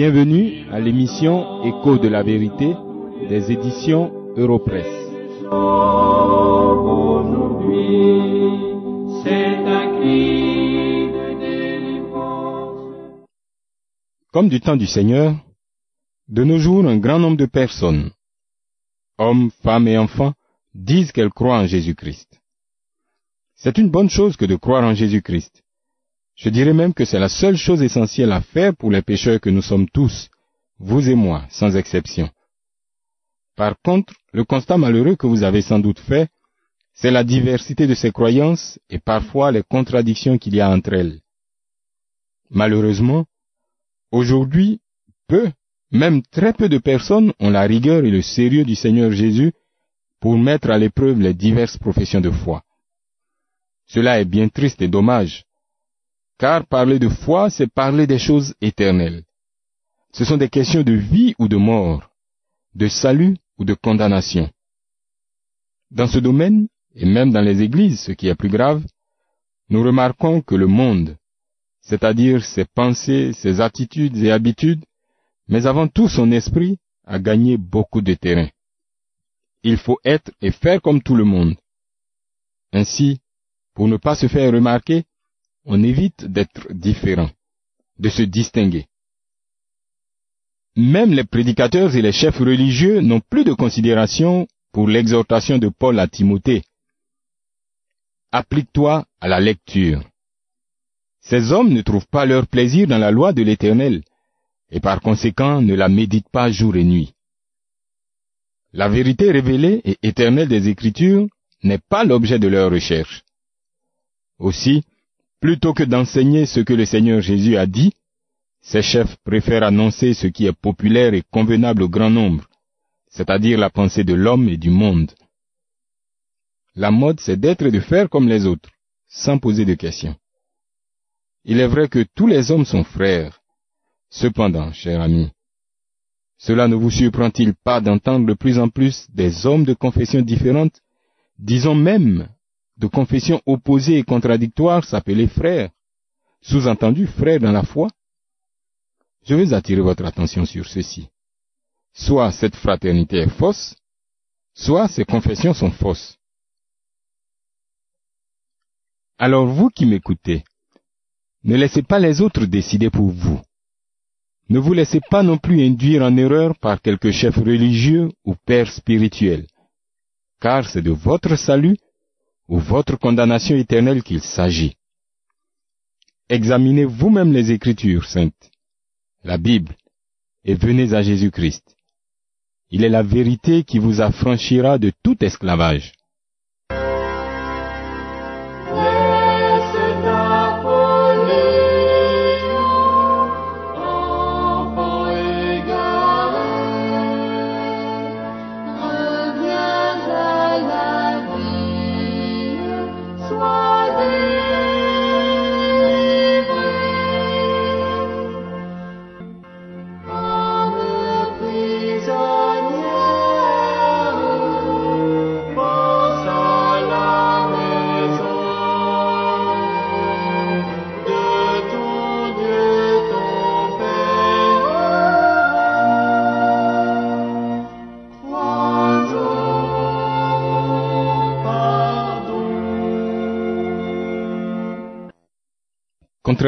Bienvenue à l'émission Écho de la vérité des éditions Europresse. Comme du temps du Seigneur, de nos jours, un grand nombre de personnes, hommes, femmes et enfants, disent qu'elles croient en Jésus-Christ. C'est une bonne chose que de croire en Jésus-Christ. Je dirais même que c'est la seule chose essentielle à faire pour les pécheurs que nous sommes tous, vous et moi, sans exception. Par contre, le constat malheureux que vous avez sans doute fait, c'est la diversité de ces croyances et parfois les contradictions qu'il y a entre elles. Malheureusement, aujourd'hui, peu, même très peu de personnes ont la rigueur et le sérieux du Seigneur Jésus pour mettre à l'épreuve les diverses professions de foi. Cela est bien triste et dommage, car parler de foi, c'est parler des choses éternelles. Ce sont des questions de vie ou de mort, de salut ou de condamnation. Dans ce domaine, et même dans les églises, ce qui est plus grave, nous remarquons que le monde, c'est-à-dire ses pensées, ses attitudes et habitudes, mais avant tout son esprit, a gagné beaucoup de terrain. Il faut être et faire comme tout le monde. Ainsi, pour ne pas se faire remarquer, on évite d'être différent, de se distinguer. Même les prédicateurs et les chefs religieux n'ont plus de considération pour l'exhortation de Paul à Timothée. Applique-toi à la lecture. Ces hommes ne trouvent pas leur plaisir dans la loi de l'Éternel, et par conséquent ne la méditent pas jour et nuit. La vérité révélée et éternelle des Écritures n'est pas l'objet de leur recherche. Aussi, Plutôt que d'enseigner ce que le Seigneur Jésus a dit, ces chefs préfèrent annoncer ce qui est populaire et convenable au grand nombre, c'est-à-dire la pensée de l'homme et du monde. La mode, c'est d'être et de faire comme les autres, sans poser de questions. Il est vrai que tous les hommes sont frères. Cependant, cher ami, cela ne vous surprend-il pas d'entendre de plus en plus des hommes de confessions différentes, disons même de confession opposée et contradictoire s'appelait frère, sous-entendu frère dans la foi. Je veux attirer votre attention sur ceci. Soit cette fraternité est fausse, soit ces confessions sont fausses. Alors vous qui m'écoutez, ne laissez pas les autres décider pour vous. Ne vous laissez pas non plus induire en erreur par quelque chef religieux ou père spirituel, car c'est de votre salut ou votre condamnation éternelle qu'il s'agit. Examinez vous-même les Écritures saintes, la Bible, et venez à Jésus-Christ. Il est la vérité qui vous affranchira de tout esclavage.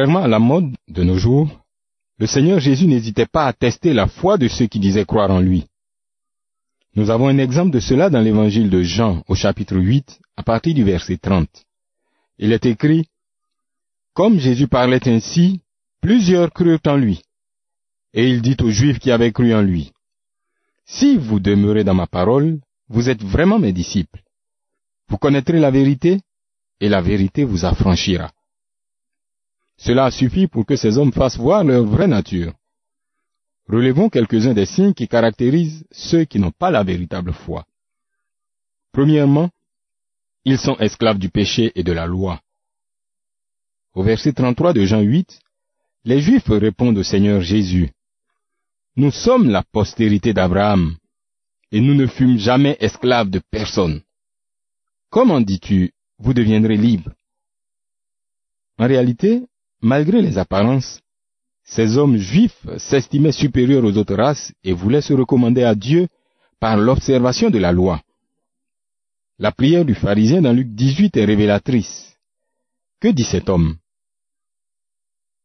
Contrairement à la mode de nos jours, le Seigneur Jésus n'hésitait pas à tester la foi de ceux qui disaient croire en lui. Nous avons un exemple de cela dans l'évangile de Jean au chapitre 8 à partir du verset 30. Il est écrit, Comme Jésus parlait ainsi, plusieurs crurent en lui. Et il dit aux Juifs qui avaient cru en lui, Si vous demeurez dans ma parole, vous êtes vraiment mes disciples. Vous connaîtrez la vérité, et la vérité vous affranchira. Cela suffit pour que ces hommes fassent voir leur vraie nature. Relevons quelques-uns des signes qui caractérisent ceux qui n'ont pas la véritable foi. Premièrement, ils sont esclaves du péché et de la loi. Au verset 33 de Jean 8, les Juifs répondent au Seigneur Jésus, Nous sommes la postérité d'Abraham, et nous ne fûmes jamais esclaves de personne. Comment dis-tu, vous deviendrez libres? En réalité, malgré les apparences, Ces hommes juifs s'estimaient supérieurs aux autres races et voulaient se recommander à Dieu par l'observation de la loi. La prière du pharisien dans Luc 18 est révélatrice. Que dit cet homme?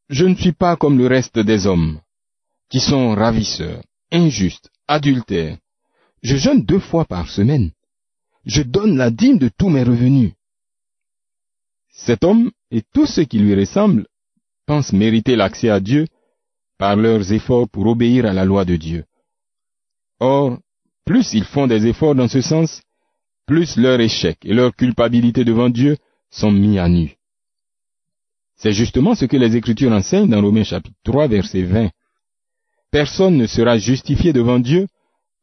Je ne suis pas comme le reste des hommes, qui sont ravisseurs, injustes, adultères. Je jeûne deux fois par semaine. Je donne la dîme de tous mes revenus. Cet homme et tous ceux qui lui ressemblent pensent mériter l'accès à Dieu par leurs efforts pour obéir à la loi de Dieu. Or, plus ils font des efforts dans ce sens, plus leur échec et leur culpabilité devant Dieu sont mis à nu. C'est justement ce que les Écritures enseignent dans Romains chapitre 3 verset 20. Personne ne sera justifié devant Dieu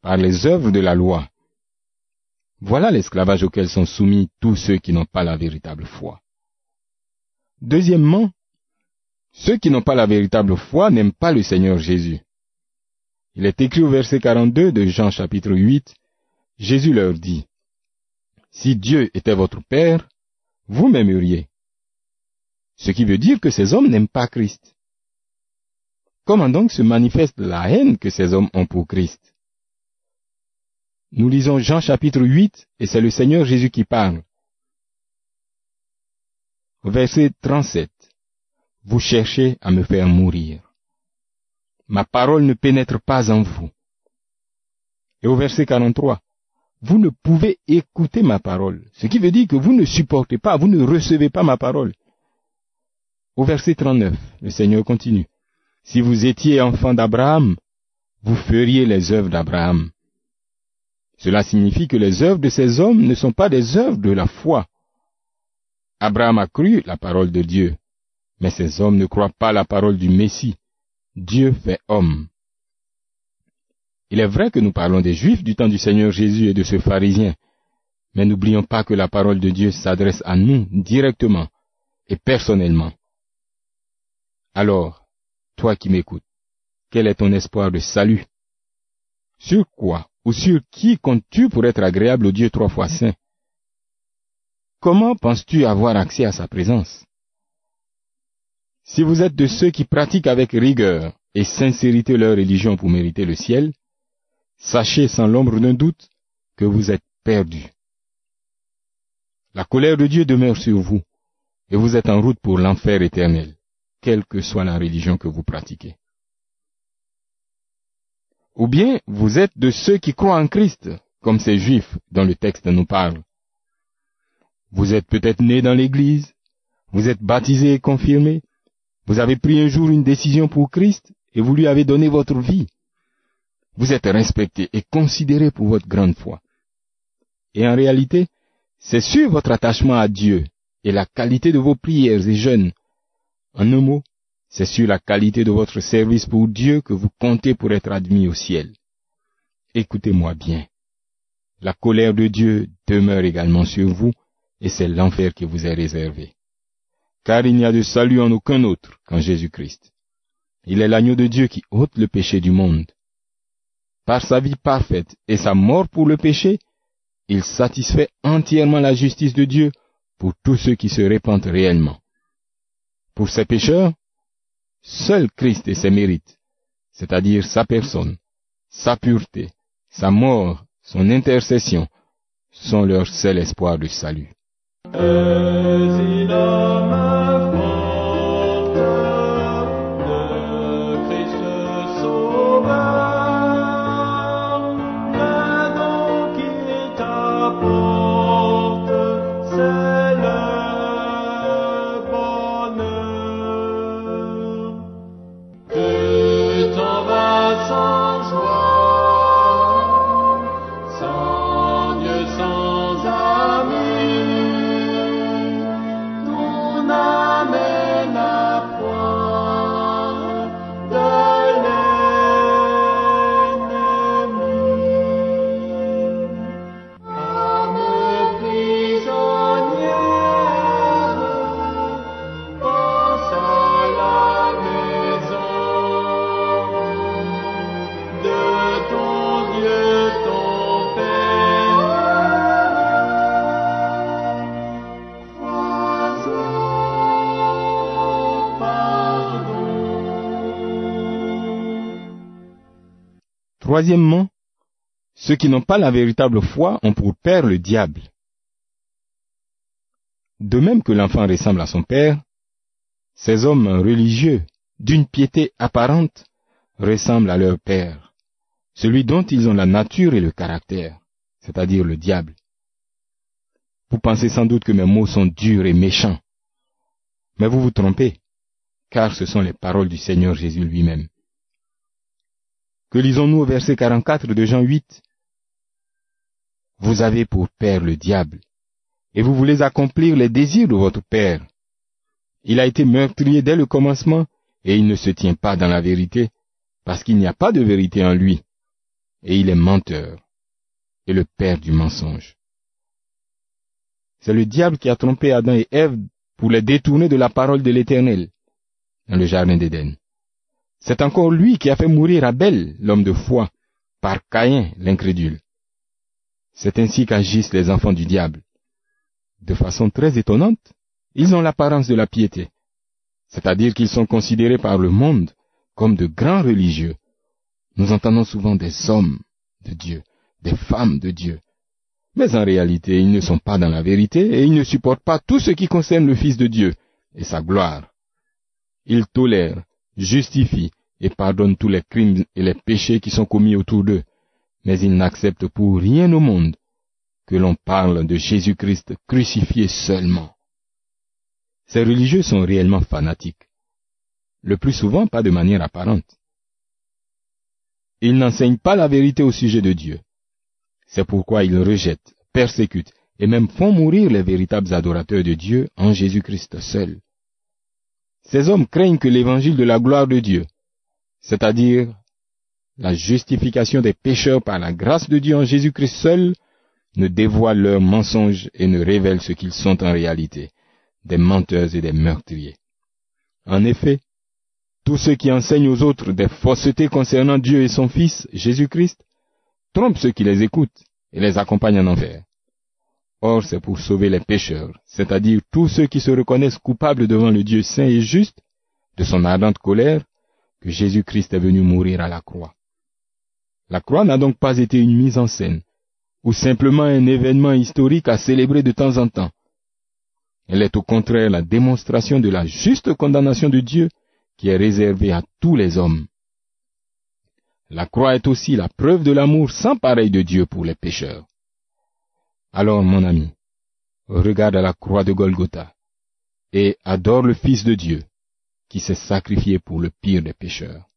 par les œuvres de la loi. Voilà l'esclavage auquel sont soumis tous ceux qui n'ont pas la véritable foi. Deuxièmement, ceux qui n'ont pas la véritable foi n'aiment pas le Seigneur Jésus. Il est écrit au verset 42 de Jean chapitre 8, Jésus leur dit, Si Dieu était votre Père, vous m'aimeriez. Ce qui veut dire que ces hommes n'aiment pas Christ. Comment donc se manifeste la haine que ces hommes ont pour Christ? Nous lisons Jean chapitre 8 et c'est le Seigneur Jésus qui parle. Verset 37. Vous cherchez à me faire mourir. Ma parole ne pénètre pas en vous. Et au verset 43. Vous ne pouvez écouter ma parole. Ce qui veut dire que vous ne supportez pas, vous ne recevez pas ma parole. Au verset 39, le Seigneur continue. Si vous étiez enfant d'Abraham, vous feriez les œuvres d'Abraham. Cela signifie que les œuvres de ces hommes ne sont pas des œuvres de la foi. Abraham a cru la parole de Dieu, mais ces hommes ne croient pas la parole du Messie. Dieu fait homme. Il est vrai que nous parlons des Juifs du temps du Seigneur Jésus et de ce pharisien, mais n'oublions pas que la parole de Dieu s'adresse à nous directement et personnellement. Alors, toi qui m'écoutes, quel est ton espoir de salut? Sur quoi ou sur qui comptes-tu pour être agréable au Dieu trois fois saint? Comment penses-tu avoir accès à sa présence? Si vous êtes de ceux qui pratiquent avec rigueur et sincérité leur religion pour mériter le ciel, sachez sans l'ombre d'un doute que vous êtes perdus. La colère de Dieu demeure sur vous, et vous êtes en route pour l'enfer éternel, quelle que soit la religion que vous pratiquez. Ou bien vous êtes de ceux qui croient en Christ, comme ces Juifs dont le texte nous parle. Vous êtes peut-être né dans l'Église, vous êtes baptisé et confirmé, vous avez pris un jour une décision pour Christ et vous lui avez donné votre vie. Vous êtes respecté et considéré pour votre grande foi. Et en réalité, c'est sur votre attachement à Dieu et la qualité de vos prières et jeûnes. En un mot, c'est sur la qualité de votre service pour Dieu que vous comptez pour être admis au ciel. Écoutez-moi bien. La colère de Dieu demeure également sur vous et c'est l'enfer qui vous est réservé. Car il n'y a de salut en aucun autre qu'en Jésus-Christ. Il est l'agneau de Dieu qui ôte le péché du monde. Par sa vie parfaite et sa mort pour le péché, il satisfait entièrement la justice de Dieu pour tous ceux qui se répandent réellement. Pour ces pécheurs, seul Christ et ses mérites, c'est-à-dire sa personne, sa pureté, sa mort, son intercession, sont leur seul espoir de salut. Troisièmement, ceux qui n'ont pas la véritable foi ont pour père le diable. De même que l'enfant ressemble à son père, ces hommes religieux, d'une piété apparente, ressemblent à leur père, celui dont ils ont la nature et le caractère, c'est-à-dire le diable. Vous pensez sans doute que mes mots sont durs et méchants, mais vous vous trompez, car ce sont les paroles du Seigneur Jésus lui-même. Que lisons-nous au verset 44 de Jean 8 Vous avez pour père le diable, et vous voulez accomplir les désirs de votre père. Il a été meurtrier dès le commencement, et il ne se tient pas dans la vérité, parce qu'il n'y a pas de vérité en lui, et il est menteur, et le père du mensonge. C'est le diable qui a trompé Adam et Ève pour les détourner de la parole de l'Éternel dans le Jardin d'Éden. C'est encore lui qui a fait mourir Abel, l'homme de foi, par Caïn, l'incrédule. C'est ainsi qu'agissent les enfants du diable. De façon très étonnante, ils ont l'apparence de la piété, c'est-à-dire qu'ils sont considérés par le monde comme de grands religieux. Nous entendons souvent des hommes de Dieu, des femmes de Dieu. Mais en réalité, ils ne sont pas dans la vérité et ils ne supportent pas tout ce qui concerne le Fils de Dieu et sa gloire. Ils tolèrent, justifient et pardonnent tous les crimes et les péchés qui sont commis autour d'eux, mais ils n'acceptent pour rien au monde que l'on parle de Jésus-Christ crucifié seulement. Ces religieux sont réellement fanatiques, le plus souvent pas de manière apparente. Ils n'enseignent pas la vérité au sujet de Dieu. C'est pourquoi ils rejettent, persécutent et même font mourir les véritables adorateurs de Dieu en Jésus-Christ seul. Ces hommes craignent que l'évangile de la gloire de Dieu, c'est-à-dire la justification des pécheurs par la grâce de Dieu en Jésus-Christ seul, ne dévoile leurs mensonges et ne révèle ce qu'ils sont en réalité, des menteurs et des meurtriers. En effet, tous ceux qui enseignent aux autres des faussetés concernant Dieu et son Fils, Jésus-Christ, trompent ceux qui les écoutent et les accompagnent en enfer. Or, c'est pour sauver les pécheurs, c'est-à-dire tous ceux qui se reconnaissent coupables devant le Dieu saint et juste, de son ardente colère, que Jésus-Christ est venu mourir à la croix. La croix n'a donc pas été une mise en scène, ou simplement un événement historique à célébrer de temps en temps. Elle est au contraire la démonstration de la juste condamnation de Dieu qui est réservée à tous les hommes. La croix est aussi la preuve de l'amour sans pareil de Dieu pour les pécheurs. Alors, mon ami, regarde à la croix de Golgotha et adore le Fils de Dieu qui s'est sacrifié pour le pire des pécheurs.